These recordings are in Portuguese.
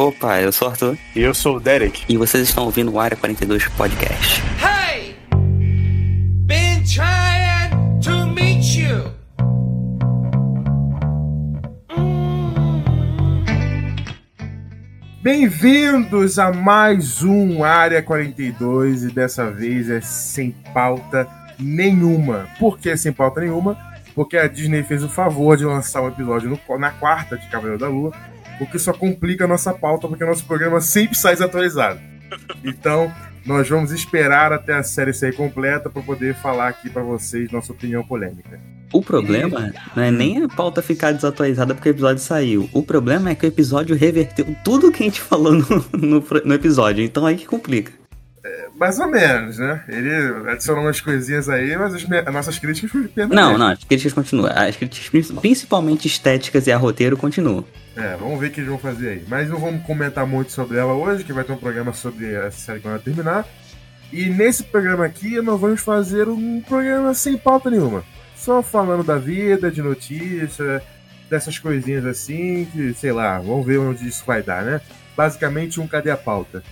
Opa, eu sou o Arthur. E eu sou o Derek. E vocês estão ouvindo o Área 42 Podcast. Hey! Been trying to meet you. Bem-vindos a mais um Área 42 e dessa vez é sem pauta nenhuma. Por que sem pauta nenhuma? Porque a Disney fez o favor de lançar um episódio no- na quarta de Cavaleiro da Lua, o que só complica a nossa pauta, porque o nosso programa sempre sai desatualizado. Então, nós vamos esperar até a série sair completa para poder falar aqui para vocês nossa opinião polêmica. O problema não é nem a pauta ficar desatualizada porque o episódio saiu. O problema é que o episódio reverteu tudo que a gente falou no, no, no episódio. Então aí que complica. Mais ou menos, né? Ele adicionou umas coisinhas aí, mas as, nossas críticas permanecem. Não, não, as críticas continuam. As críticas prin- principalmente estéticas e a roteiro continuam. É, vamos ver o que eles vão fazer aí. Mas não vamos comentar muito sobre ela hoje, que vai ter um programa sobre essa série quando ela terminar. E nesse programa aqui, nós vamos fazer um programa sem pauta nenhuma. Só falando da vida, de notícia, dessas coisinhas assim, que, sei lá, vamos ver onde isso vai dar, né? Basicamente um cadê a pauta.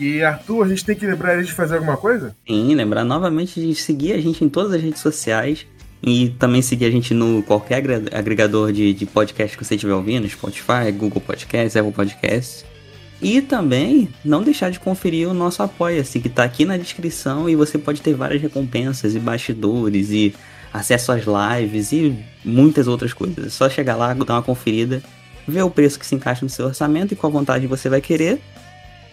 E Arthur, a gente tem que lembrar eles de fazer alguma coisa? Sim, lembrar novamente de seguir a gente em todas as redes sociais. E também seguir a gente no qualquer agregador de, de podcast que você estiver ouvindo, Spotify, Google Podcasts, Apple Podcasts. E também não deixar de conferir o nosso Apoia-se, que tá aqui na descrição e você pode ter várias recompensas e bastidores e acesso às lives e muitas outras coisas. É só chegar lá, dar uma conferida, ver o preço que se encaixa no seu orçamento e qual vontade você vai querer.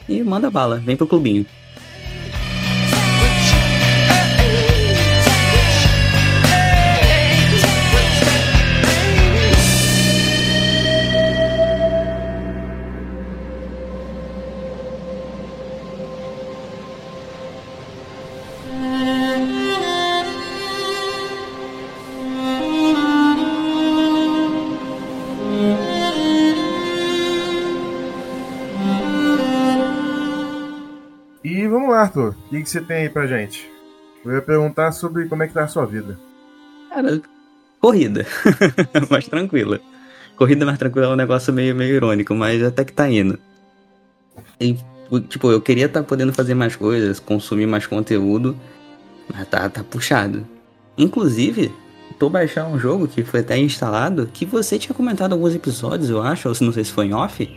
E manda bala, vem pro clubinho. Arthur. O que, que você tem aí pra gente? Eu ia perguntar sobre como é que tá a sua vida. Cara, corrida. mais tranquila. Corrida mais tranquila é um negócio meio, meio irônico, mas até que tá indo. E, tipo, eu queria estar podendo fazer mais coisas, consumir mais conteúdo, mas tá, tá puxado. Inclusive, tô baixando um jogo que foi até instalado, que você tinha comentado alguns episódios, eu acho, ou se não sei se foi em off,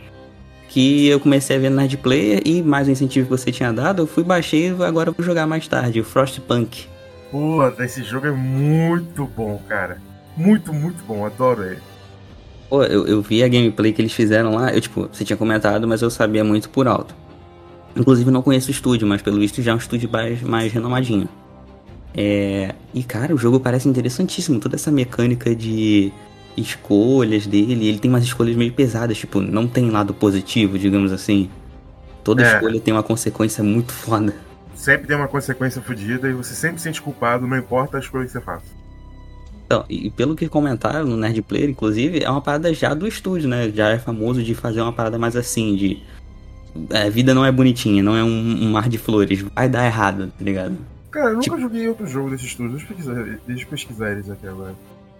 que eu comecei a ver na Player e mais o incentivo que você tinha dado, eu fui baixei e agora vou jogar mais tarde, o Frostpunk. Pô, esse jogo é muito bom, cara. Muito, muito bom. Adoro ele. Pô, eu, eu vi a gameplay que eles fizeram lá, eu, tipo, você tinha comentado, mas eu sabia muito por alto. Inclusive, não conheço o estúdio, mas pelo visto já é um estúdio mais, mais renomadinho. É... E, cara, o jogo parece interessantíssimo, toda essa mecânica de escolhas dele, ele tem umas escolhas meio pesadas, tipo, não tem lado positivo, digamos assim. Toda É. escolha tem uma consequência muito foda. Sempre tem uma consequência fodida e você sempre se sente culpado, não importa as coisas que você faça. Então, e pelo que comentaram no Nerd Player, inclusive, é uma parada já do estúdio, né? Já é famoso de fazer uma parada mais assim, de. A vida não é bonitinha, não é um, um mar de flores. Vai dar errado, tá ligado? Cara, eu nunca Tipo- joguei outro jogo desse estúdio. Deixa eu pesquisar, deixa eu pesquisar eles aqui agora.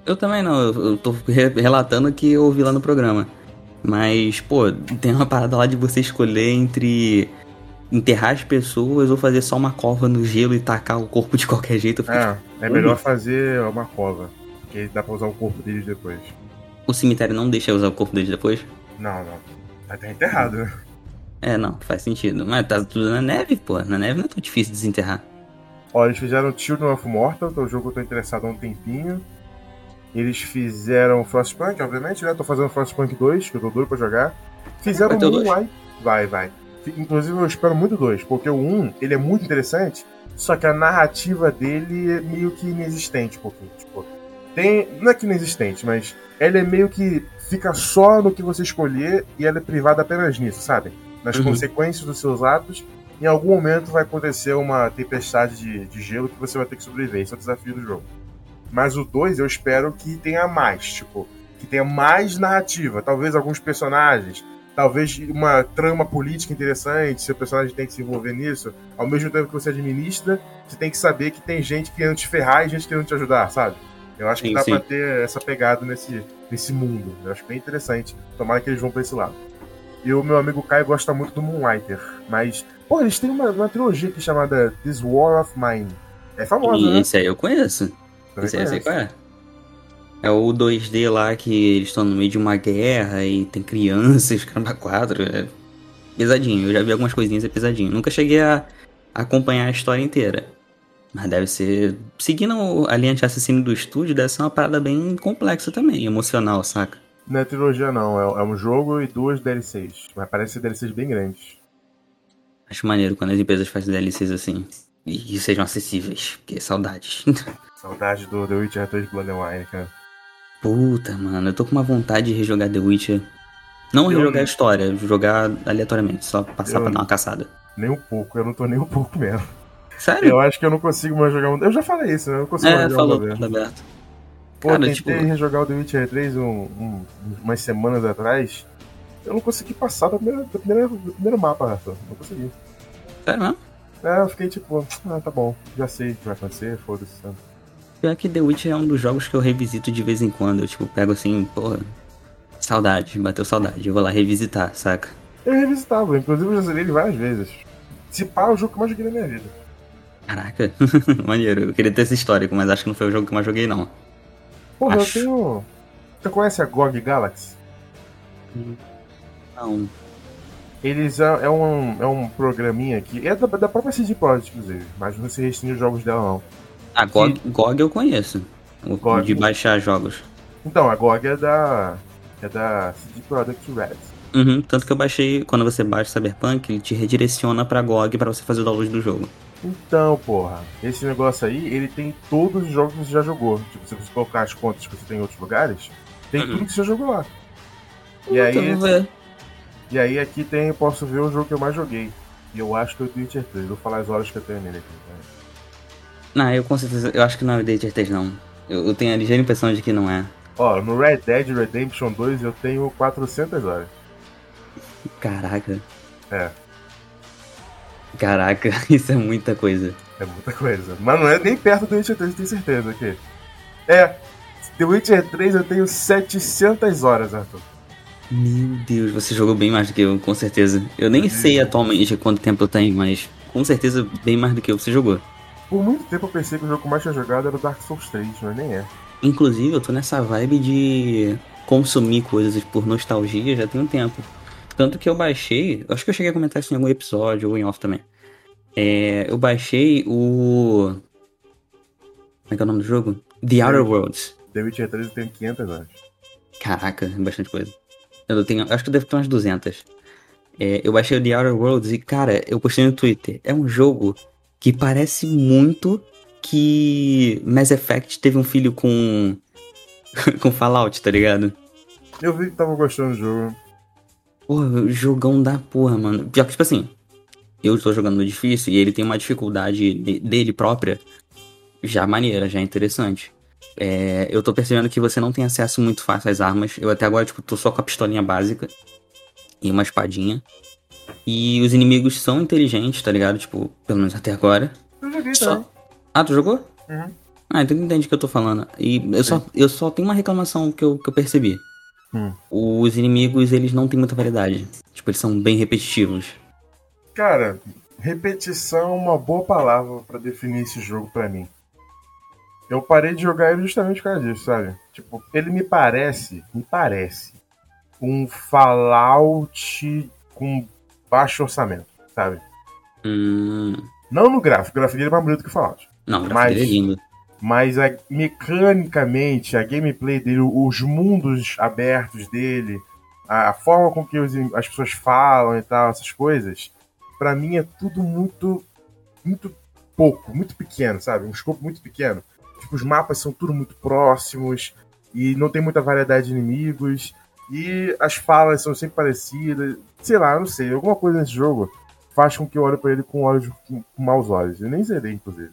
Eu também não, eu, tô re- relatando o que eu ouvi lá no programa. Mas, pô, tem uma parada lá de você escolher entre enterrar as pessoas ou fazer só uma cova no gelo e tacar o corpo de qualquer jeito. Fiquei, É, é melhor fazer uma cova. Porque dá pra usar o corpo deles depois. O cemitério não deixa usar o corpo deles depois? Não, não. Vai estar enterrado, né? É, não, faz sentido. Mas tá tudo na neve, pô. Na neve não é tão difícil desenterrar. Ó, eles fizeram Children of Mortal, que é um jogo que eu tô interessado há um tempinho. Eles fizeram Frostpunk, obviamente, né? Tô fazendo Frostpunk 2, que eu tô doido pra jogar. Fizeram Vai dois? Moonlight. Vai, vai. Inclusive eu espero muito 2, porque o 1, ele é muito interessante, só que a narrativa dele é meio que inexistente um pouquinho. Tipo, tem. Não é que inexistente, mas ela é meio que fica só no que você escolher e ela é privada apenas nisso, sabe? Nas Uhum. consequências dos seus atos. Em algum momento vai acontecer uma tempestade de, de gelo que você vai ter que sobreviver. Esse é o desafio do jogo. Mas o 2 eu espero que tenha mais, tipo, que tenha mais narrativa. Talvez alguns personagens, talvez uma trama política interessante, seu personagem tem que se envolver nisso. Ao mesmo tempo que você administra, você tem que saber que tem gente querendo te ferrar e gente querendo te ajudar, sabe? Eu acho que Sim, dá sim. pra ter essa pegada nesse, nesse mundo. Eu acho bem interessante. Tomara que eles vão pra esse lado. E o meu amigo Caio gosta muito do Moonlighter. Mas, pô, eles têm uma, uma trilogia aqui chamada This War of Mine. É famosa, E né? esse aí eu conheço. Esse aí qual é. É o 2D lá que eles estão no meio de uma guerra e tem crianças, caramba, quatro. É pesadinho. Eu já vi algumas coisinhas, é pesadinho. Nunca cheguei a acompanhar a história inteira. Mas deve ser. Seguindo a linha de assassino do estúdio, deve ser uma parada bem complexa também, emocional, saca? Não é trilogia, não. É, é um jogo e duas DLCs. Mas parece ser DLCs bem grandes. Acho maneiro quando as empresas fazem DLCs assim. E, e sejam acessíveis, porque saudades. Saudade do The Witcher 3 Blood and Wine, cara. Puta, mano, eu tô com uma vontade de rejogar The Witcher. Não Eu- rejogar a história, jogar aleatoriamente, só passar Eu- pra dar uma caçada. Nem um pouco, eu não tô nem um pouco mesmo. Sério? Eu acho que eu não consigo mais jogar um. Eu já falei isso, né? Eu não consigo mais É, jogar falou, um tudo aberto. Pô, Cara, tentei tipo- rejogar o The Witcher 3 um, um- umas semanas atrás. Eu não consegui passar do primeiro, do primeiro, do primeiro mapa, Arthur. Não consegui. Sério mesmo? É, eu fiquei tipo, ah, tá bom, já sei o que vai acontecer, foda-se. Pior que The Witcher é um dos jogos que eu revisito de vez em quando. Eu, tipo, pego assim, porra, saudade, bateu saudade. Eu vou lá revisitar, saca? Eu revisitava, inclusive eu já zerei ele várias vezes. Se pá, é o jogo que eu mais joguei na minha vida. Caraca, maneiro. Eu queria ter esse histórico, mas acho que não foi o jogo que eu mais joguei, não. Porra, Acho. eu tenho. Você conhece a GOG Galaxy? Não. Eles é, é um, é um programinha aqui. É da, da própria CD Projekt, inclusive. Mas não se restringe os jogos dela, não. A GOG, GOG eu conheço. O GOG. de baixar jogos. Então, a GOG é da. É da CD Projekt Red. Uhum, tanto que eu baixei, quando você baixa Cyberpunk, ele te redireciona pra GOG pra você fazer o download do jogo. Então, porra, esse negócio aí, ele tem todos os jogos que você já jogou. Tipo, se você colocar as contas que você tem em outros lugares, tem Uhum. tudo que você já jogou lá. E aí, eu vou ver. e aí aqui tem, eu posso ver o jogo que eu mais joguei. E eu acho que é o Witcher 3. Vou falar as horas que eu tenho nele aqui. Não, eu com certeza, eu acho que não é o Witcher 3 não. Eu, eu tenho a ligeira impressão de que não é. Ó, no Red Dead Redemption 2 eu tenho 400 horas. Caraca. É. Caraca, isso é muita coisa. É muita coisa. Mas não é nem perto do Witcher 3, tenho certeza aqui. É, The Witcher 3 eu tenho 700 horas, Arthur. Meu Deus, você jogou bem mais do que eu, com certeza. Eu nem sei atualmente quanto tempo eu tenho, mas com certeza bem mais do que eu você jogou. Por muito tempo eu pensei que o jogo que mais tinha jogado era o Dark Souls 3, mas nem é. Inclusive, eu tô nessa vibe de consumir coisas por nostalgia já tem um tempo. Tanto que eu baixei, acho que eu cheguei a comentar isso em algum episódio ou em off também. É, eu baixei o. Como é que é o nome do jogo? The Outer Worlds. The Witcher 3 eu tenho 500 horas. Caraca, é bastante coisa. Eu tenho, acho que eu devo ter umas 200. É, eu baixei o The Outer Worlds e, cara, eu postei no Twitter. É um jogo que parece muito que Mass Effect teve um filho com. com Fallout, tá ligado? Eu vi que tava gostando do jogo. Porra, jogão da porra, mano. Pior que, tipo assim, eu tô jogando no difícil e ele tem uma dificuldade de- dele própria já maneira, já interessante. É, eu tô percebendo que você não tem acesso muito fácil às armas. Eu até agora, tipo, tô só com a pistolinha básica e uma espadinha. E os inimigos são inteligentes, tá ligado? Tipo, pelo menos até agora. Eu joguei Só-. Ah, tu jogou? Uhum. Ah, então entende o que eu tô falando. E eu só, eu só tenho uma reclamação que eu, que eu percebi. Hum. Os inimigos, eles não têm muita variedade. Tipo, eles são bem repetitivos. Cara, repetição é uma boa palavra pra definir esse jogo pra mim. Eu parei de jogar ele justamente por causa disso, sabe? Tipo, ele me parece, me parece, um Fallout com baixo orçamento, sabe? Hum. Não no gráfico, o gráfico dele é mais bonito que o Fallout. Não, o Mas- dele é lindo. Mas a, mecanicamente, a gameplay dele, os mundos abertos dele, a, a forma com que os- as pessoas falam e tal, essas coisas, pra mim é tudo muito, muito pouco, muito pequeno, sabe? Um escopo muito pequeno. Tipo, os mapas são tudo muito próximos e não tem muita variedade de inimigos e as falas são sempre parecidas. Sei lá, não sei, alguma coisa nesse jogo faz com que eu olhe pra ele com olhos com, maus olhos. Eu nem zerei, inclusive.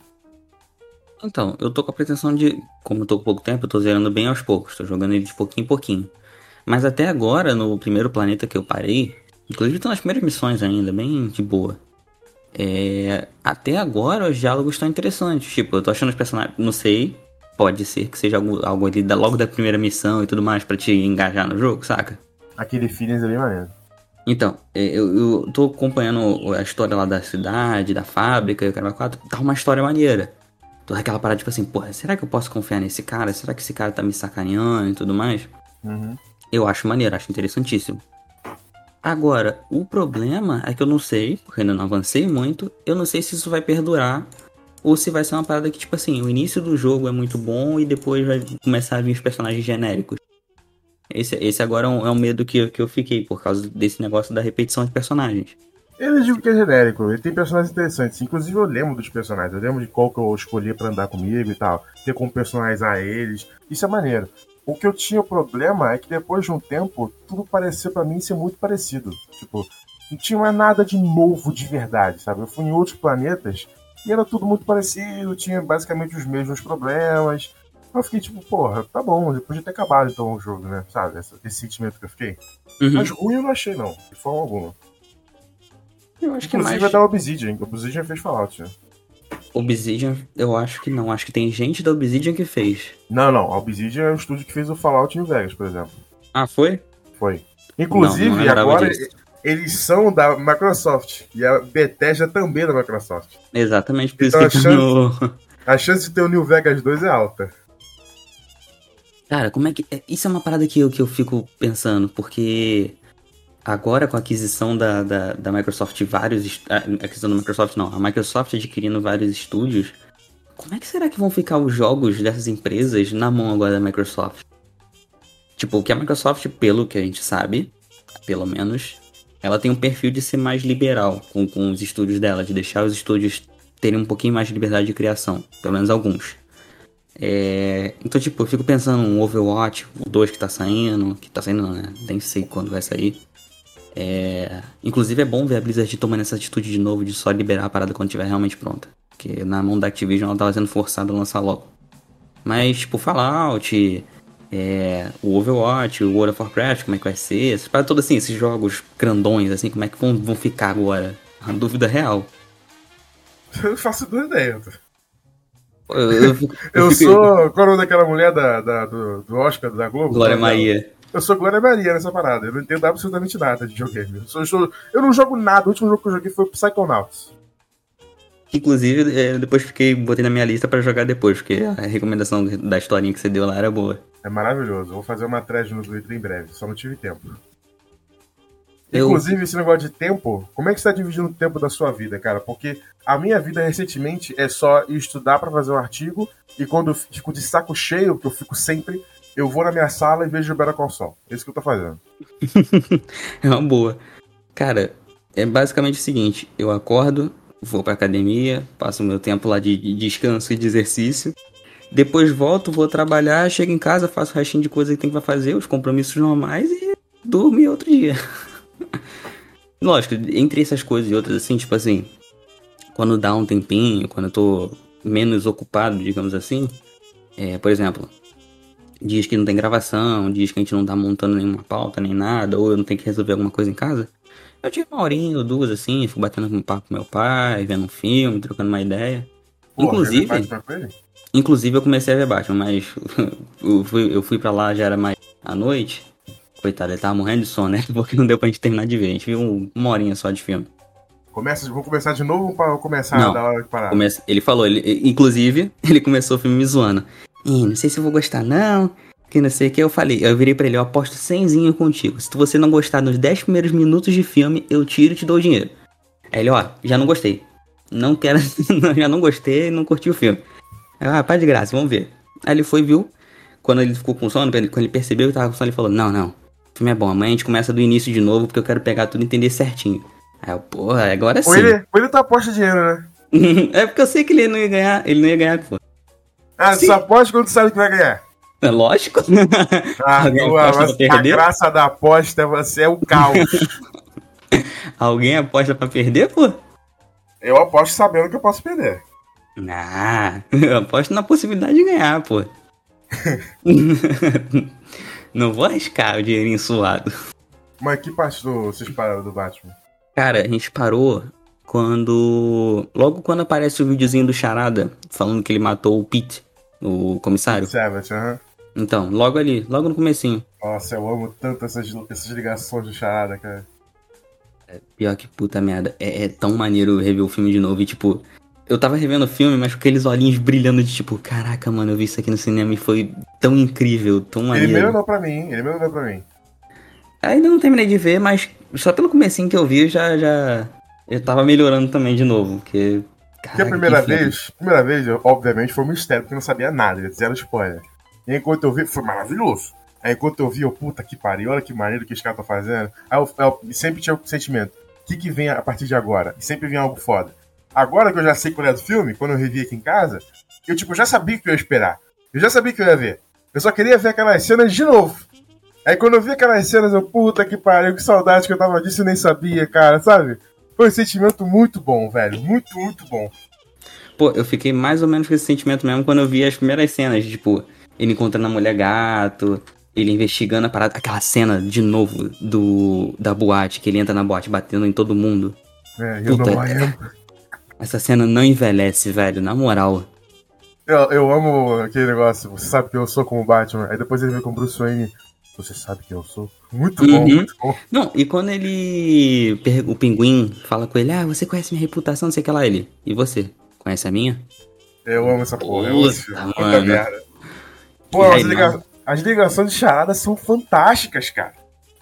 Então, eu tô com a pretensão de. Como eu tô com pouco tempo, eu tô zerando bem aos poucos. Tô jogando ele de pouquinho em pouquinho. Mas até agora, no primeiro planeta que eu parei, inclusive tô nas primeiras missões ainda, bem de boa. É, até agora os diálogos estão interessantes. Tipo, eu tô achando os personagens. Não sei. Pode ser que seja algo, algo ali da, logo da primeira missão e tudo mais pra te engajar no jogo, saca? Aquele feelings ali é maneiro. Então, é, eu, eu tô acompanhando a história lá da cidade, da fábrica, e o cara 4, tá uma história maneira. Toda aquela parada, tipo assim, porra, será que eu posso confiar nesse cara? Será que esse cara tá me sacaneando e tudo mais? Uhum. Eu acho maneiro, acho interessantíssimo. Agora, o problema é que eu não sei, porque ainda não avancei muito, eu não sei se isso vai perdurar ou se vai ser uma parada que, tipo assim, o início do jogo é muito bom e depois vai começar a vir os personagens genéricos. Esse, esse agora é um, é um medo que, que eu fiquei, por causa desse negócio da repetição de personagens. Eu digo que é genérico, ele tem personagens interessantes. Inclusive eu lembro dos personagens, eu lembro de qual que eu escolhi pra andar comigo e tal. Ter como personalizar eles. Isso é maneiro. O que eu tinha problema é que depois de um tempo, tudo parecia pra mim ser muito parecido. Tipo, não tinha nada de novo de verdade, sabe? Eu fui em outros planetas e era tudo muito parecido, tinha basicamente os mesmos problemas. Eu fiquei tipo, porra, tá bom, depois de ter acabado então o jogo, né? Sabe? Esse, esse sentimento que eu fiquei. Uhum. Mas ruim eu não achei, não, de forma alguma. Eu acho que Inclusive mais. é da Obsidian. Obsidian fez Fallout. né? Obsidian, eu acho que não. Acho que tem gente da Obsidian que fez. Não, não. A Obsidian é o estúdio que fez o Fallout New Vegas, por exemplo. Ah, foi? Foi. Inclusive, Não, não agora disso. Eles são da Microsoft. E a Bethesda também é da Microsoft. Exatamente, por Então, isso que tá no... A chance de ter o New Vegas 2 é alta. Cara, como é que. é- Isso é uma parada que eu, que eu fico pensando, porque agora com a aquisição da, da, da Microsoft vários. A aquisição da Microsoft não, a Microsoft adquirindo vários estúdios. Como é que será que vão ficar os jogos dessas empresas na mão agora da Microsoft? Tipo, que a Microsoft, pelo que a gente sabe, pelo menos, ela tem um perfil de ser mais liberal com, com os estúdios dela, de deixar os estúdios terem um pouquinho mais de liberdade de criação, pelo menos alguns. É, então, tipo, eu fico pensando um Overwatch, o 2 que tá saindo, que tá saindo não, né? Nem sei quando vai sair. É, inclusive é bom ver a Blizzard tomando essa atitude de novo de só liberar a parada quando estiver realmente pronta. Porque na mão da Activision ela tava sendo forçada a lançar logo. Mas, tipo, Fallout, é, o Overwatch, o World of Warcraft, como é que vai ser? Essas paradas todas assim, esses jogos grandões, assim, como é que vão, vão ficar agora? Uma dúvida real. Eu não faço duas ideias. Eu, eu fico- Eu fico- sou. Qual é o nome daquela mulher da, da- do, do Oscar da Globo? Glória? Maria. Eu sou Glória Maria nessa parada. Eu não entendo absolutamente nada de videogame. Eu, eu sou- eu não jogo nada. O último jogo que eu joguei foi o Psychonauts. Inclusive, é, depois fiquei, botei na minha lista pra jogar depois, porque a recomendação da historinha que você deu lá era boa. É maravilhoso. Vou fazer uma thread no Twitter em breve. Só não tive tempo. Eu- Inclusive, esse negócio de tempo, como é que você está dividindo o tempo da sua vida, cara? Porque a minha vida recentemente é só estudar para fazer um artigo e quando eu fico de saco cheio, que eu fico sempre, eu vou na minha sala e vejo o Better Call Saul. É isso que eu tô fazendo. É uma boa. Cara, é basicamente o seguinte: eu acordo, vou pra academia, passo meu tempo lá de, de descanso e de exercício. Depois volto, vou trabalhar, chego em casa, faço o restinho de coisa que tem pra fazer, os compromissos normais e durmo em outro dia. Lógico, entre essas coisas e outras, assim, tipo assim, quando dá um tempinho, quando eu tô menos ocupado, digamos assim, é, por exemplo, dias que não tem gravação, dias que a gente não tá montando nenhuma pauta nem nada, ou eu não tenho que resolver alguma coisa em casa, eu tiro uma horinha ou duas assim, fico batendo um papo com meu pai, vendo um filme, trocando uma ideia. Pô, Inclusive-? Inclusive eu comecei a ver Batman, mas eu fui, eu fui pra lá, já era mais à noite. Coitado, ele tava morrendo de sono, né? Porque não deu pra gente terminar de ver. A gente viu um- uma horinha só de filme. Começa, vou começar de novo para começar Não. da hora de parar. Começa- ele falou, ele, inclusive, ele começou o filme me zoando. Ih, não sei se eu vou gostar não, que não sei o que. Eu falei, eu virei pra ele, eu aposto 100 contigo. Se você não gostar nos 10 primeiros minutos de filme, eu tiro e te dou o dinheiro. Aí ele, ó, já não gostei. Não quero, já não gostei, não curti o filme. Aí, ah, de graça, vamos ver. Aí ele foi, viu. Quando ele ficou com sono, quando ele percebeu que tava com sono, ele falou, não, não, o filme é bom, amanhã a gente começa do início de novo, porque eu quero pegar tudo e entender certinho. Aí eu, porra, agora sim. Ou ele, ou ele tu aposta dinheiro, né? é porque eu sei que ele não ia ganhar, ele não ia ganhar, pô. Ah, Sim. só aposta quando tu sabe que vai ganhar. É lógico. Ah, Alguém tua- aposta pra a perder? graça da aposta, você é o caos. Alguém aposta pra perder, pô? eu aposto sabendo que eu posso perder. Ah, eu aposto na possibilidade de ganhar, pô. não vou arriscar o dinheirinho suado. Mas que parte do, vocês pararam do Batman? Cara, a gente parou quando. Logo quando aparece o videozinho do Charada falando que ele matou o Pete, o comissário. Savage, aham. Então, logo ali, logo no comecinho. Nossa, eu amo tanto essas, essas ligações do Charada, cara. Pior que puta merda. É, é tão maneiro rever o filme de novo e, tipo, eu tava revendo o filme, mas com aqueles olhinhos brilhando de tipo, caraca, mano, eu vi isso aqui no cinema e foi tão incrível, tão Ele maneiro. melhorou pra mim, ele melhorou pra mim. Ainda não terminei de ver, mas só pelo comecinho que eu vi, já, já, eu tava melhorando também de novo, porque... Porque a caraca, primeira que vez, primeira vez, eu- obviamente, foi um mistério, porque eu não sabia nada, zero spoiler. E enquanto eu vi, foi maravilhoso. Aí enquanto eu vi, eu, puta que pariu, olha que maneiro que os caras estão fazendo. Aí eu, eu sempre tinha o sentimento, o que que vem a partir de agora? E sempre vem algo foda. Agora que eu já sei qual é do filme, quando eu revi aqui em casa, eu tipo, já sabia o que eu ia esperar. Eu já sabia o que eu ia ver. Eu só queria ver aquelas cenas de novo. Aí quando eu vi aquelas cenas, eu, puta que pariu, que saudade que eu tava disso e nem sabia, cara, sabe? Foi um sentimento muito bom, velho. Muito, muito bom. Pô, eu fiquei mais ou menos com esse sentimento mesmo quando eu vi as primeiras cenas, tipo, ele encontrando a mulher gato, ele investigando a parada, aquela cena de novo do da boate, que ele entra na boate batendo em todo mundo. É, eu Puta, não. Essa cena não envelhece, velho, na moral. Eu, eu amo aquele negócio, você sabe que eu sou como Batman. Aí depois ele vem com o Bruce Wayne. Você sabe que eu sou. Muito bom, Uhum. muito bom. Não, e quando ele. O pinguim fala com ele, ah, você conhece minha reputação, não sei o que lá, ele. E você? Conhece a minha? Eu amo essa porra. Eu amo esse Puta, filme. Puta merda. Pô, as, liga- as ligações de charada são fantásticas, cara.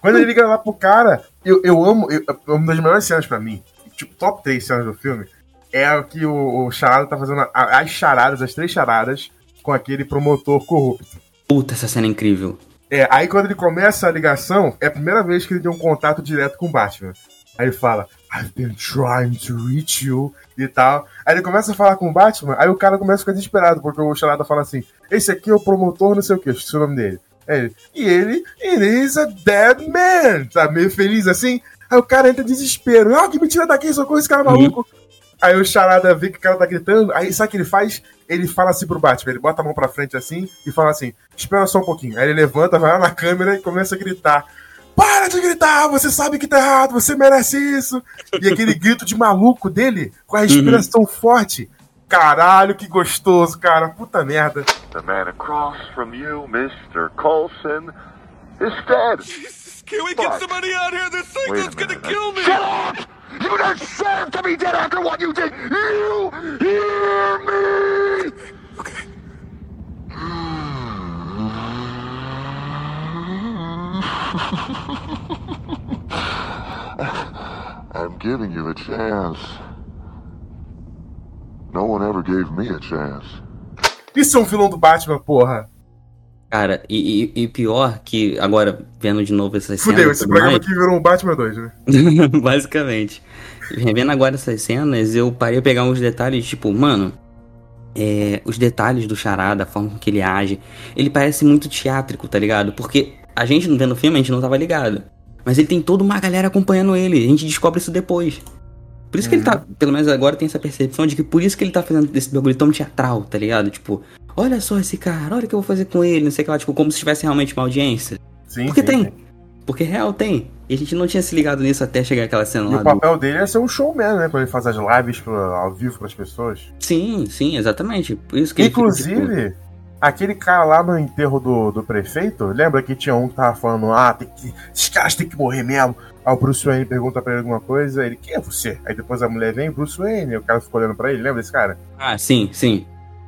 Quando ele liga lá pro cara, eu, eu amo. eu- uma das melhores cenas pra mim, tipo, top 3 cenas do filme, é o que o, o Charada tá fazendo a- as charadas, as três charadas, com aquele promotor corrupto. Puta, essa cena é incrível. É, aí quando ele começa a ligação, é a primeira vez que ele tem um contato direto com o Batman. Aí ele fala, I've been trying to reach you e tal. Aí ele começa a falar com o Batman, aí o cara começa a ficar desesperado, porque o Charada fala assim, esse aqui é o promotor não sei o que, esqueci o nome dele. Aí ele, e ele, it is a dead man, sabe, meio feliz assim. Aí o cara entra em desespero, ah, que me tira daqui, socorro esse cara maluco. Aí o Charada vê que o cara tá gritando, aí sabe o que ele faz? Ele fala assim pro Batman, ele bota a mão pra frente assim e fala assim, espera só um pouquinho. Aí ele levanta, vai lá na câmera e começa a gritar. Para de gritar, você sabe que tá errado, você merece isso. E aquele grito de maluco dele, com a respiração forte. Caralho, que gostoso, cara. Puta merda. The man across from you, Mr. Coulson, is dead. Can we get somebody out here? This thing Wait is gonna kill me! Shut up! You deserve to be dead after what you did. You hear me? I'm giving you a chance. No one ever gave me a chance. Isso é um vilão do Batman, porra. Cara, e, e- e pior que, agora, vendo de novo essas Fudeu, cenas. e esse programa mais- aqui virou um Batman 2, né? Basicamente. Revendo agora essas cenas, eu parei a pegar uns detalhes, tipo, mano. é, os detalhes do Charada, a forma com que ele age. Ele parece muito teátrico, tá ligado? Porque a gente não vendo o filme, a gente não tava ligado. Mas ele tem toda uma galera acompanhando ele. A gente descobre isso depois. Por isso que ele tá, pelo menos agora tem essa percepção de que por isso que ele tá fazendo esse bagulho tão teatral, tá ligado? Tipo, olha só esse cara, olha o que eu vou fazer com ele, não sei o que lá, tipo, como se tivesse realmente uma audiência. Sim, Porque sim, tem. sim. Porque real tem. E a gente não tinha se ligado nisso até chegar aquela cena E lá o do. papel dele é ser um showman, né? Quando ele faz as lives pro- ao vivo pras pessoas. Sim, sim, exatamente. Por isso que ele fica, Inclusive, aquele cara lá no enterro do, do prefeito, lembra que tinha um que tava falando, ah, tem que, esses caras têm que morrer mesmo. Aí o Bruce Wayne pergunta pra ele alguma coisa, ele, quem é você? Aí depois a mulher vem, Bruce Wayne, e o cara ficou olhando pra ele, lembra desse cara? ah, sim, sim.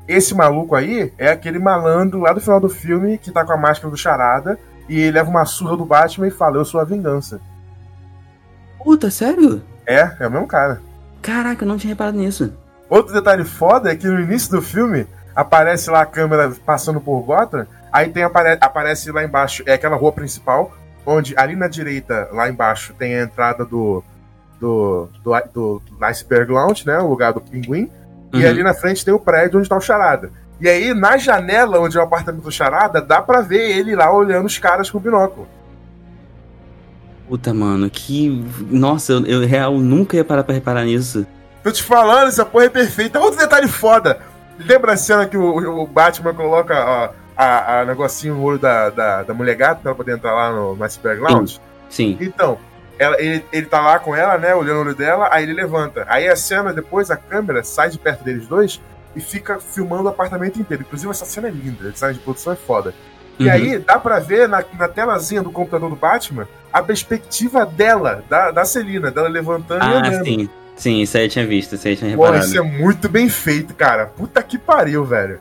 Esse maluco aí é aquele malandro lá do final do filme que tá com a máscara do Charada e ele leva uma surra do Batman e fala, eu sou a vingança. Puta, sério? É, é o mesmo cara. Caraca, eu não tinha reparado nisso. Outro detalhe foda é que no início do filme aparece lá a câmera passando por Gotham, aí tem apare- aparece lá embaixo, é aquela rua principal, onde ali na direita, lá embaixo, tem a entrada do do, do, do, do Iceberg Lounge, né, o lugar do pinguim, e Uhum. ali na frente tem o prédio onde tá o Charada. E aí, na janela onde é o apartamento do Charada, dá pra ver ele lá olhando os caras com o binóculo. Puta, mano, que. Nossa, eu, eu real nunca ia parar pra reparar nisso. Tô te falando, essa porra é perfeita. Outro detalhe foda. Lembra a cena que o, o Batman coloca ó, a, a negocinho no olho da, da, da mulher gata pra ela poder entrar lá no, no Iceberg Lounge? Sim. Então, ela- ele, ele tá lá com ela, né, olhando o olho dela, aí ele levanta. Aí a cena, depois a câmera sai de perto deles dois e fica filmando o apartamento inteiro. Inclusive essa cena é linda, design de produção é foda. E Uhum. aí dá pra ver na, na telazinha do computador do Batman a perspectiva dela, da, da Celina, dela levantando e Ah, andando. sim. Sim, isso aí eu tinha visto, isso aí eu tinha Pô, reparado. isso é muito bem feito, cara. Puta que pariu, velho.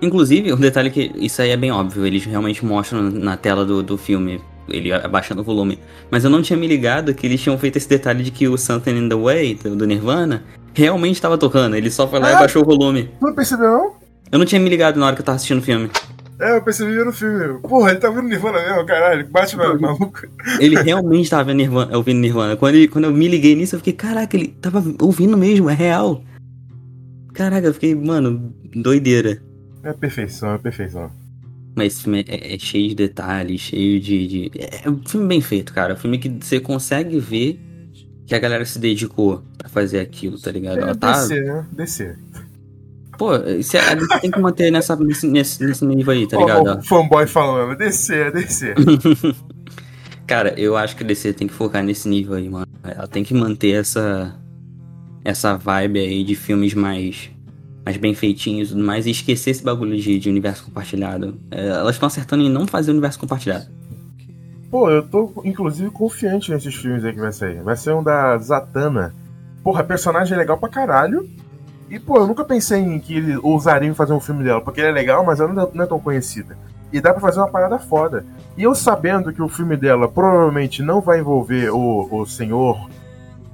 Inclusive, um detalhe que isso aí é bem óbvio, eles realmente mostram na tela do, do filme, ele abaixando o volume. Mas eu não tinha me ligado que eles tinham feito esse detalhe de que o Something in the Way, do, Nirvana, realmente estava tocando. Ele só foi lá e Ah. baixou o volume. Não percebeu, não? Eu não tinha me ligado na hora que eu tava assistindo o filme. É, eu percebi no filme. Porra, ele tá vendo Nirvana mesmo, caralho. Bate na maluco. Ele realmente tava vendo Nirvana, ouvindo Nirvana. Quando, ele- quando eu me liguei nisso, eu fiquei, caraca, ele tava ouvindo mesmo, é real. Caraca, eu fiquei, mano, doideira. É perfeição, é perfeição. Mas esse filme é, é cheio de detalhes, cheio de, de- É um filme bem feito, cara. Um filme que você consegue ver que a galera se dedicou pra fazer aquilo, tá ligado? É Ela tá. descer, né? Descer. Pô, a DC tem que manter nessa, nesse, nesse, nível aí, tá ligado? O fanboy falando, descer, descer. Cara, eu acho que a DC tem que focar nesse nível aí, mano. Ela tem que manter essa. Essa vibe aí de filmes mais. Mais bem feitinhos e tudo mais, e esquecer esse bagulho de, de universo compartilhado. É, elas estão acertando em não fazer universo compartilhado. Pô, eu tô inclusive confiante nesses filmes aí que vai sair. Vai ser um da Zatanna. Porra, personagem é legal pra caralho. E, pô, eu nunca pensei em que eles ousariam fazer um filme dela, porque ela é legal, mas ela não é- não é tão conhecida. E dá pra fazer uma parada foda. E eu sabendo que o filme dela provavelmente não vai envolver o, o Senhor.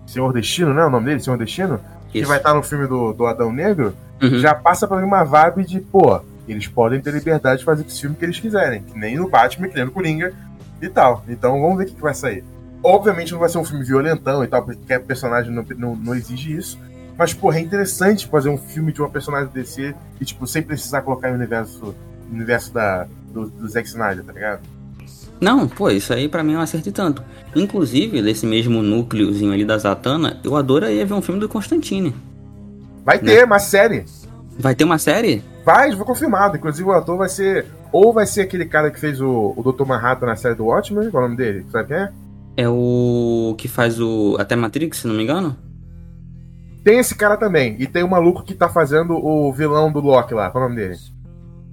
Senhor Destino, né? O nome dele? Senhor Destino? Que Isso. vai estar no filme do, do Adão Negro. Uhum. Já passa pra mim uma vibe de, pô, eles podem ter liberdade de fazer esse filme que eles quiserem. Que nem no Batman, que nem no Coringa e tal. Então vamos ver o que, que vai sair. Obviamente não vai ser um filme violentão e tal, porque personagem não, não, não exige isso. Mas, porra, é interessante fazer um filme de uma personagem DC e, tipo, sem precisar colocar no universo, universo da, do, do Zack Snyder, tá ligado? Não, pô, isso aí pra mim é um acerto e tanto. Inclusive, desse mesmo núcleozinho ali da Zatanna, eu adoraria ver um filme do Constantine. Vai ter uma série. Vai ter uma série? Vai, foi confirmado. Inclusive o ator vai ser. Ou vai ser aquele cara que fez o, o Dr. Manhattan na série do Watchmen, qual é o nome dele? Sabe quem é? É o que faz o. Até Matrix, se não me engano? Tem esse cara também. E tem o maluco que tá fazendo o vilão do Loki lá. Qual é o nome dele?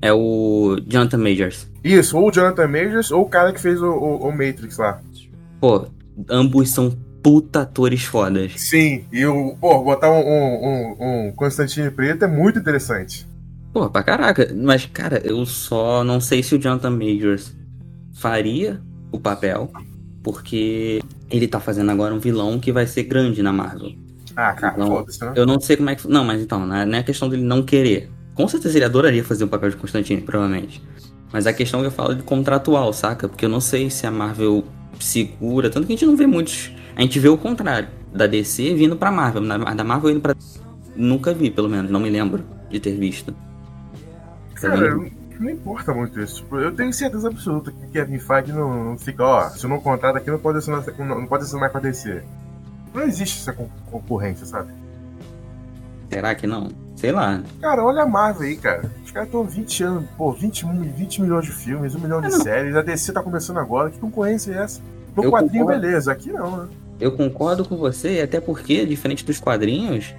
É o Jonathan Majors. Isso, ou o Jonathan Majors ou o cara que fez o, o- o Matrix lá. Pô, ambos são puta atores fodas. Sim, e o. Pô, botar um, um, um, Constantine preto é muito interessante. Pô, pra caraca. Mas, cara, eu só não sei se o Jonathan Majors faria o papel, porque ele tá fazendo agora um vilão que vai ser grande na Marvel. Ah, cara, Não. foda-se, né? Eu não sei como é que. Não, mas então, não é não é questão dele não querer. Com certeza ele adoraria fazer o papel de Constantine, provavelmente. Mas a questão que eu falo é de contratual, saca? Porque eu não sei se a Marvel segura. Tanto que a gente não vê muitos. A gente vê o contrário. Da DC vindo pra Marvel. Da Marvel indo pra. Nunca vi, pelo menos. Não me lembro de ter visto. Cara, vendo? não importa muito isso. Eu tenho certeza absoluta que Kevin Feige não, não fica, ó, se eu não contrato aqui, não pode assinar, não, não pode assinar com a DC. Não existe essa con- concorrência, sabe? Será que não? Sei lá. Cara, olha a Marvel aí, cara. Os caras estão 20 anos, pô, 20, mi- 20 milhões de filmes, 1 milhão de É, não. séries, a DC tá começando agora, que concorrência é essa? No Eu quadrinho, concordo. beleza, aqui não, né? Eu concordo com você, até porque, diferente dos quadrinhos,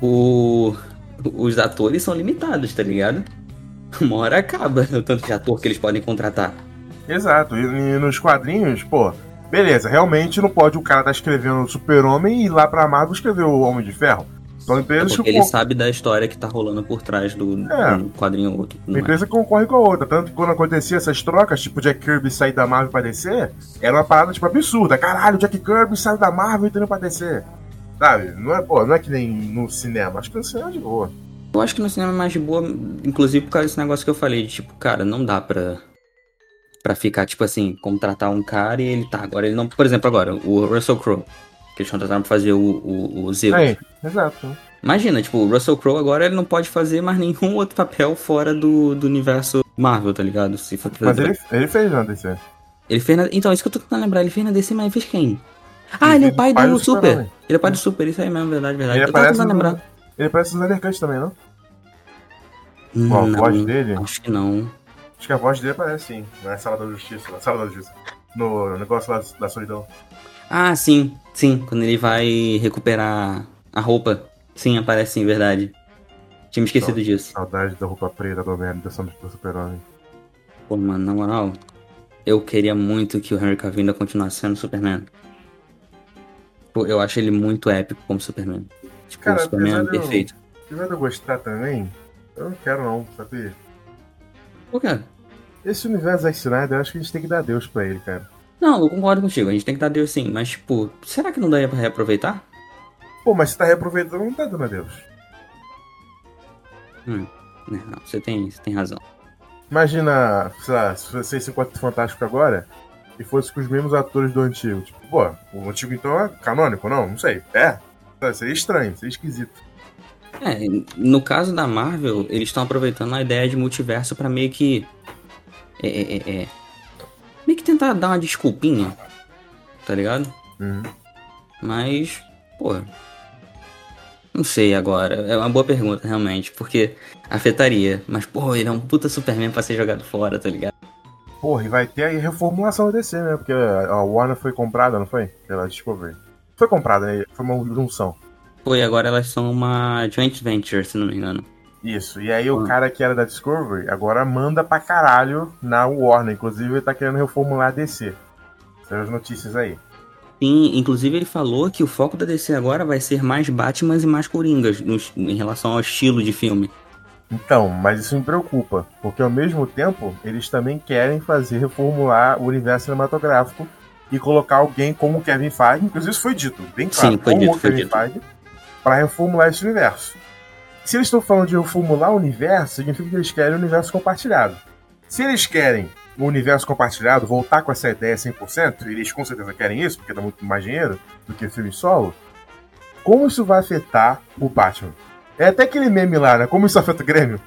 o... os atores são limitados, tá ligado? Uma hora acaba o tanto de ator que eles podem contratar. Exato, e, e nos quadrinhos, pô, beleza, realmente não pode o cara tá escrevendo Super-Homem e ir lá pra Marvel escrever o Homem de Ferro. São É empresas porque que ele sabe da história que tá rolando por trás do, É. do quadrinho ou outro. A tudo mais. empresa concorre com a outra. Tanto que quando acontecia essas trocas, tipo Jack Kirby sair da Marvel pra DC, era uma parada tipo absurda. Caralho, Jack Kirby saiu da Marvel e tá indo pra DC. Sabe? Não é, pô, não é que nem no cinema. Acho que no cinema é de boa. Eu acho que no cinema é mais de boa, inclusive por causa desse negócio que eu falei, de tipo, cara, não dá pra, pra ficar, tipo assim, contratar um cara e ele tá, agora ele não. Por exemplo, agora, o Russell Crowe, que eles contrataram pra fazer o, o, o Zero. Aí, exato. Imagina, tipo, o Russell Crowe agora ele não pode fazer mais nenhum outro papel fora do, do universo Marvel, tá ligado? Se for Mas ele, ele fez na DC. Ele fez na... Então, isso que eu tô tentando lembrar, ele fez na DC, mas ele fez quem? Ah, ele, é fez o pai, o pai do, Super. Super-Homem. Ele é o pai do Super, isso aí mesmo, verdade, verdade. Ele eu tava tentando no, lembrar. ele aparece no Snyder Cut também, não? Qual a Não, voz dele? Acho que não. Acho que a voz dele aparece sim. Na Sala da Justiça. Na Sala da Justiça. No negócio lá da solidão. Ah, sim, sim. Quando ele vai recuperar a roupa. Sim, aparece sim, verdade. Tinha me esquecido disso. Saudade da roupa preta do Homem, da sombra do Super-Homem. Pô, mano, na moral, eu queria muito que o Henry Cavill ainda continuasse sendo Superman. Pô, eu acho ele muito épico como Superman. Tipo, Cara, o Superman apesar eu- perfeito. Apesar de eu gostar também, eu não quero não, sabe? Por quê? Esse universo Zack Snyder, eu acho que a gente tem que dar Deus pra ele, cara. Não, eu concordo contigo, a gente tem que dar Deus sim, mas tipo, será que não daria pra reaproveitar? Pô, mas se tá reaproveitando, não tá dando a Deus. Hum, né, não, você tem, você tem razão. Imagina, sei lá, se esse Quarto Fantástico agora e fosse com os mesmos atores do antigo. Tipo, pô, o antigo então é canônico, não? Não sei. É? Seria estranho, seria esquisito. É, no caso da Marvel, eles estão aproveitando a ideia de multiverso pra meio que. É, é, é, é, Meio que tentar dar uma desculpinha. Tá ligado? Uhum. Mas, pô. Não sei agora. É uma boa pergunta, realmente. Porque afetaria. Mas, pô, ele é um puta Superman pra ser jogado fora, tá ligado? Porra, e vai ter aí reformulação da DC, né? Porque a Warner foi comprada, não foi? Pela Discovery. Foi comprada, né? Foi uma junção. Pô, e agora elas são uma joint venture, se não me engano. Isso. E aí o Hum. cara que era da Discovery agora manda pra caralho na Warner. Inclusive ele tá querendo reformular a DC. São as notícias aí. Sim, inclusive ele falou que o foco da DC agora vai ser mais Batmans e mais Coringas nos- em relação ao estilo de filme. Então, mas isso me preocupa, porque ao mesmo tempo eles também querem fazer reformular o universo cinematográfico e colocar alguém como o Kevin Feige, inclusive isso foi dito, bem claro, Sim, foi como dito, o foi Kevin dito. Feige, para reformular esse universo. Se eles estão falando de reformular o universo, significa que eles querem o universo compartilhado. Se eles querem o universo compartilhado, voltar com essa ideia 100%, e eles com certeza querem isso, porque dá muito mais dinheiro do que filme solo, como isso vai afetar o Batman? É até aquele meme lá, né? Como isso afeta o Grêmio?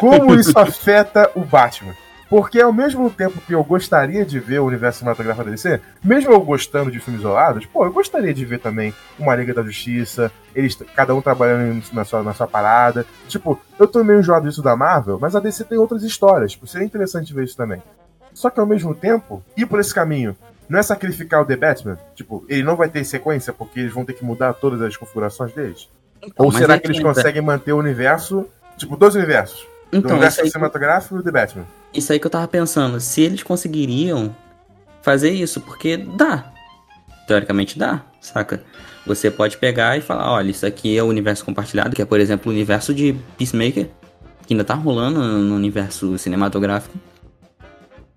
Como isso afeta o Batman? Porque ao mesmo tempo que eu gostaria de ver o universo cinematográfico da DC, mesmo eu gostando de filmes isolados, pô, eu gostaria de ver também uma Liga da Justiça, eles cada um trabalhando na sua, na sua parada. Tipo, eu tô meio enjoado disso da Marvel, mas a DC tem outras histórias. Tipo, seria interessante ver isso também. Só que ao mesmo tempo, ir por esse caminho não é sacrificar o The Batman? Tipo, ele não vai ter sequência porque eles vão ter que mudar todas as configurações deles? Ou Mas será que eles conseguem manter o universo, tipo, dois universos? o Então, universo isso aí, cinematográfico e o The Batman. Isso aí que eu tava pensando. Se eles conseguiriam fazer isso, porque dá. Teoricamente dá, saca? Você pode pegar e falar, olha, isso aqui é o universo compartilhado, que é, por exemplo, o universo de Peacemaker, que ainda tá rolando no universo cinematográfico.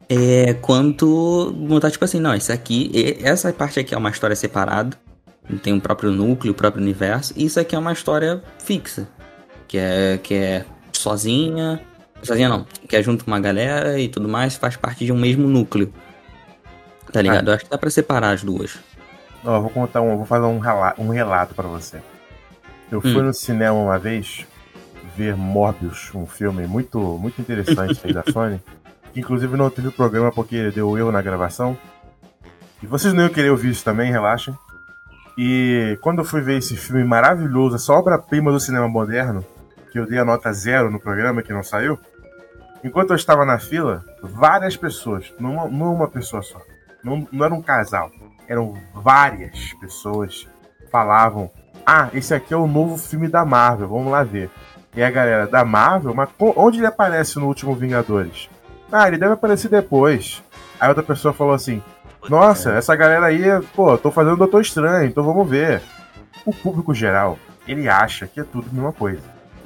É quanto montar, tipo assim, não, isso aqui, essa parte aqui é uma história separada, tem um próprio núcleo, o próprio universo, e isso aqui é uma história fixa, que é, que é sozinha, sozinha não, que é junto com uma galera e tudo mais, faz parte de um mesmo núcleo. Tá ligado? Eu acho que dá pra separar as duas. Ó, eu vou contar um, eu vou fazer um, rela- um relato pra você. Eu fui Hum. no cinema uma vez ver Morbius, um filme muito, muito interessante aí da Sony. Que inclusive não teve programa porque deu erro na gravação. E vocês não iam querer ouvir isso também, relaxem. E quando eu fui ver esse filme maravilhoso, essa obra-prima do cinema moderno, que eu dei a nota zero no programa que não saiu, enquanto eu estava na fila, várias pessoas, não uma, não uma pessoa só, não, não era um casal, eram várias pessoas falavam: Ah, esse aqui é o novo filme da Marvel, vamos lá ver. E a galera da Marvel, mas onde ele aparece no último Vingadores? Ah, ele deve aparecer depois. Aí outra pessoa falou assim: Nossa, essa galera aí, pô, tô fazendo Doutor Estranho, então vamos ver. O público geral, ele acha que é tudo a mesma coisa.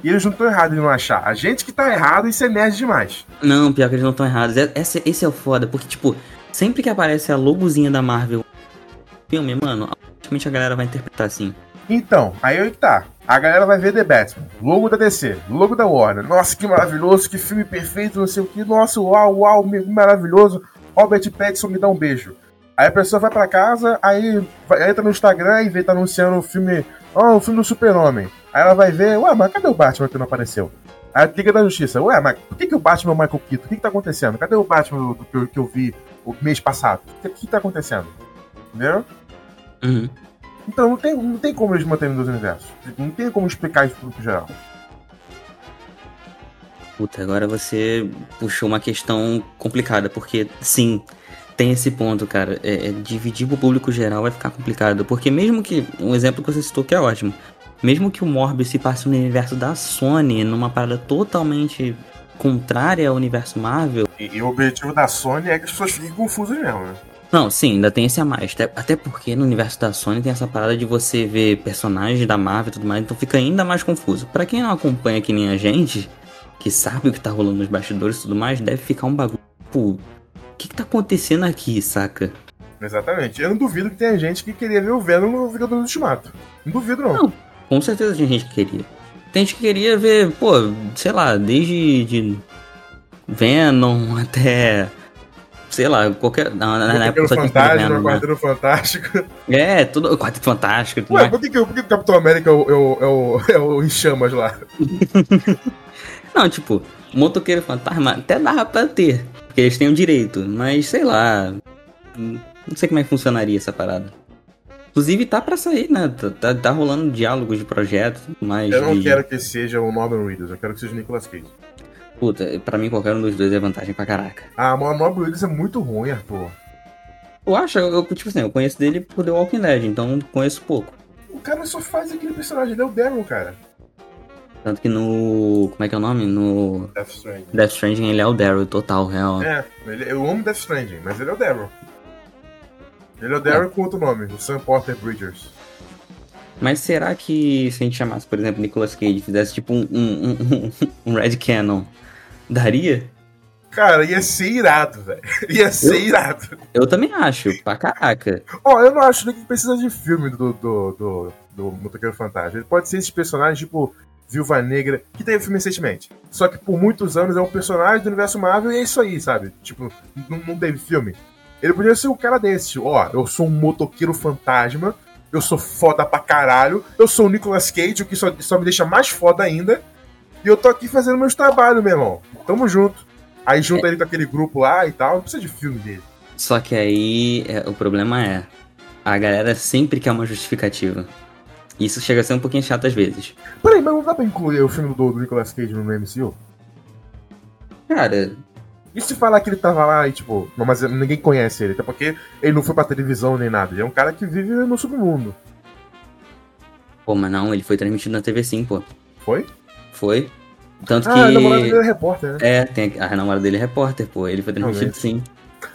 E eles não estão errados em não achar. A gente que tá errado, isso é nerd demais. Não, pior que eles não estão errados. É- Esse, esse é o foda, porque, tipo, sempre que aparece a logozinha da Marvel no filme, mano, automaticamente a galera vai interpretar assim. Então, aí aí que tá. A galera vai ver The Batman, logo da DC, logo da Warner. Nossa, que maravilhoso, que filme perfeito, não sei o que. Nossa, uau, uau, maravilhoso. Robert Pattinson me dá um beijo. Aí a pessoa vai pra casa, aí vai- entra no Instagram e vê tá anunciando o filme. Ó, o filme do Super-Homem. Aí ela vai ver, ué, mas cadê o Batman que não apareceu? Aí a Liga da Justiça, ué, mas por que, que o Batman é o Michael Keaton? O que, que tá acontecendo? Cadê o Batman do, do que, eu, que eu vi o mês passado? O que, que tá acontecendo? Entendeu? Uhum. Então não tem, não tem como eles manterem dois universos. Não tem como explicar isso pro público geral. Puta, agora você puxou uma questão complicada, porque sim, tem esse ponto, cara. É, é dividir pro público geral vai ficar complicado. Porque mesmo que. Um exemplo que você citou que é ótimo. Mesmo que o Morbius se passe no universo da Sony, numa parada totalmente contrária ao universo Marvel. E, e o objetivo da Sony é que as pessoas fiquem confusas mesmo, né? Não, sim, ainda tem esse a mais. Até, até porque no universo da Sony tem essa parada de você ver personagens da Marvel e tudo mais, então fica ainda mais confuso. Pra quem não acompanha que nem a gente, que sabe o que tá rolando nos bastidores e tudo mais, deve ficar um bagulho. Pô, o que que tá acontecendo aqui, saca? Exatamente. Eu não duvido que tenha gente que queria ver o Venom no Vingador do Ultimato. Não duvido, não. Não. Com certeza tinha gente que queria. Tem gente que queria ver, pô, sei lá, desde de Venom até. Sei lá, qualquer. Na, na, na época Fantástico, Venom, né? Quarteto Fantástico. É, tudo. Quarteto Fantástico tudo Ué, mais. por que, por que o Capitão América é o, é o, é o, é em chamas lá? Não, tipo, motoqueiro fantasma até dava pra ter. Porque eles têm o direito, mas sei lá. Não sei como é que funcionaria essa parada. Inclusive tá pra sair, né? Tá, tá, tá rolando diálogos de projeto, mas. Eu não de- quero que seja o Norman Reedus, eu quero que seja o Nicolas Cage. Puta, pra mim qualquer um dos dois é vantagem pra caraca. Ah, o Norman Reedus é muito ruim, Arthur. Eu acho, eu, tipo assim, eu conheço dele por The Walking Dead, então conheço pouco. O cara só faz aquele personagem, ele é o Daryl, cara. Tanto que no. Como é que é o nome? No. Death Stranding. Death Stranding ele é o Daryl total, real. É, ele, eu amo Death Stranding, mas ele é o Daryl. Ele é o Daryl com outro nome, o Sam Porter Bridgers. Mas será que se a gente chamasse, por exemplo, Nicolas Cage, fizesse tipo um, um, um, um Red Cannon, daria? Cara, ia ser irado, velho. Ia ser irado. Eu também acho, pra caraca. Ó, eu não acho que precisa de filme do, do, do, do Motoqueiro Fantasma. Ele pode ser esses personagens tipo Viúva Negra, que teve filme recentemente. Só que por muitos anos é um personagem do universo Marvel e é isso aí, sabe? Tipo, não, não teve filme. Ele podia ser um cara desse. Ó, eu sou um motoqueiro fantasma, eu sou foda pra caralho, eu sou o Nicolas Cage, o que só, só me deixa mais foda ainda. E eu tô aqui fazendo meus trabalhos, meu irmão. Tamo junto. Aí junta ele com aquele grupo lá e tal. Não precisa de filme dele. Só que aí é, o problema é, a galera sempre quer uma justificativa. Isso chega a ser um pouquinho chato às vezes. Peraí, mas não dá pra incluir o filme do, do Nicolas Cage no MCU? Cara, E se falar que ele tava lá e, tipo, não, mas ninguém conhece ele, até porque ele não foi pra televisão nem nada. Ele é um cara que vive no submundo. pô, mas não, ele foi transmitido na TV sim, pô. Foi? Foi. Tanto Ah, a namorada que. dele é repórter, né? É, tem a, a namorada dele é repórter, pô. Ele foi transmitido sim.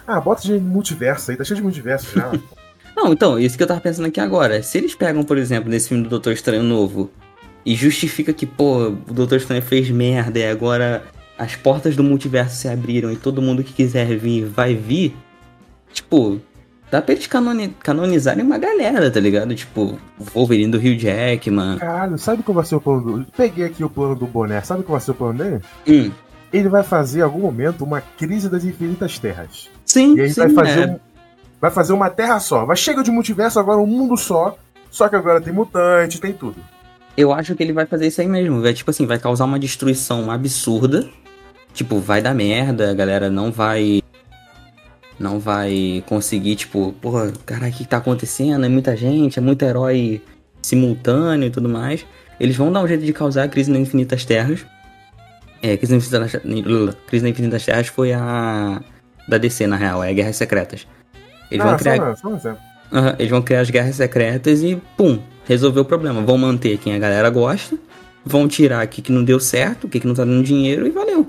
Ah, bota de multiverso aí, tá cheio de multiverso já. Não, então, isso que eu tava pensando aqui agora. Se eles pegam, por exemplo, nesse filme do Doutor Estranho novo e justifica que, pô, o Doutor Estranho fez merda e agora as portas do multiverso se abriram e todo mundo que quiser vir vai vir, tipo, dá pra eles canoni- canonizarem uma galera, tá ligado? Tipo, o Wolverine do Rio Jackman. Caralho, sabe qual vai ser o plano do. Peguei aqui o plano do boné, sabe qual vai ser o plano dele? Hum. Ele vai fazer em algum momento uma crise das infinitas terras. Sim, E aí sim, vai fazer, é. um- vai fazer uma terra só. Vai chega de multiverso agora, um mundo só. Só que agora tem mutante, tem tudo. Eu acho que ele vai fazer isso aí mesmo. Vai, tipo assim, vai causar uma destruição absurda. Tipo, vai dar merda, a galera não vai. Não vai conseguir, tipo, porra, cara, o que tá acontecendo? É muita gente, é muito herói simultâneo e tudo mais. Eles vão dar um jeito de causar a crise nas Infinitas Terras. É, crise nas Infinitas, crise nas Infinitas Terras foi a. Da DC, na real, é Guerras Secretas. Eles vão ah, criar. só, só um. Aham, eles vão criar as guerras secretas e, pum, resolveu o problema. Vão manter quem a galera gosta, vão tirar o que, que não deu certo, o que, que não tá dando dinheiro e valeu.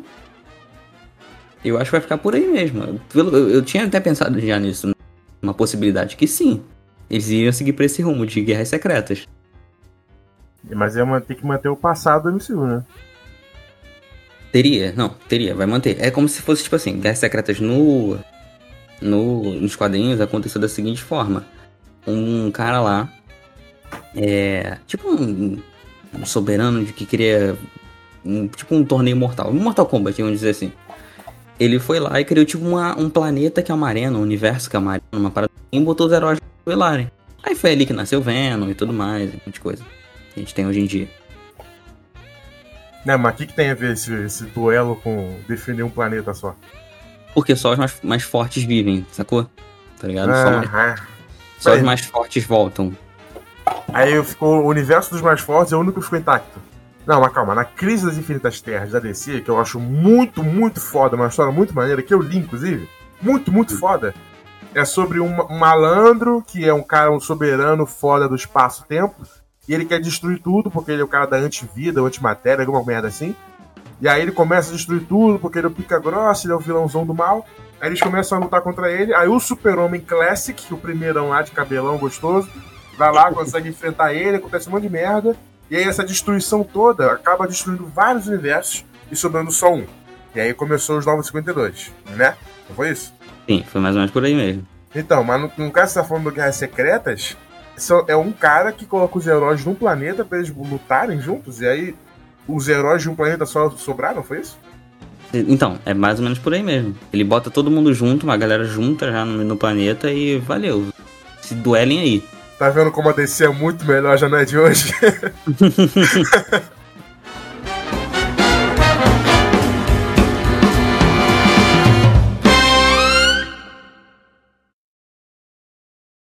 Eu acho que vai ficar por aí mesmo. Pelo- Eu, eu tinha até pensado já nisso, uma possibilidade que sim. Eles iriam seguir pra esse rumo de guerras secretas. Mas é uma, tem que manter o passado do MCU, né? Teria, não, teria, vai manter. É como se fosse, tipo assim, Guerras Secretas no, no, nos quadrinhos aconteceu da seguinte forma. Um cara lá, é, tipo um, um soberano de que queria, um- tipo um torneio mortal, um Mortal Kombat, vamos dizer assim. Ele foi lá e criou tipo uma, um planeta que é uma arena, um universo que é uma arena, uma parada, e botou os heróis pra duelarem. Aí foi ali que nasceu Venom e tudo mais, um monte de coisa. Que a gente tem hoje em dia. Né, mas o que, que tem a ver esse, esse duelo com definir um planeta só? Porque só os mais, mais fortes vivem, sacou? Tá ligado? Só, mais, Aham. só os mais fortes voltam. Aí ficou o universo dos mais fortes é o único que ficou intacto. Não, mas calma, na Crise das Infinitas Terras da DC, que eu acho muito, muito foda, uma história muito maneira, que eu li, inclusive, muito, muito foda, é sobre um, malandro que é um cara, um soberano foda do espaço-tempo, e ele quer destruir tudo, porque ele é o cara da antivida, antimatéria, alguma merda assim. E aí ele começa a destruir tudo, porque ele é o pica grossa, ele é o vilãozão do mal. Aí eles começam a lutar contra ele. Aí o Super-Homem Classic, o primeirão lá de cabelão gostoso, vai lá, consegue enfrentar ele, acontece um monte de merda. E aí essa destruição toda acaba destruindo vários universos e sobrando só um. E aí começou os Novos 52, né? Não foi isso? Sim, foi mais ou menos por aí mesmo. Então, mas no, no caso você tá falando do Guerras Secretas, só- é um cara que coloca os heróis num planeta pra eles lutarem juntos, e aí os heróis de um planeta só sobraram, foi isso? Então, é mais ou menos por aí mesmo. Ele bota todo mundo junto, uma galera junta já no, no planeta e valeu. Se duelem aí. Tá vendo como a DC é muito melhor, já não é de hoje?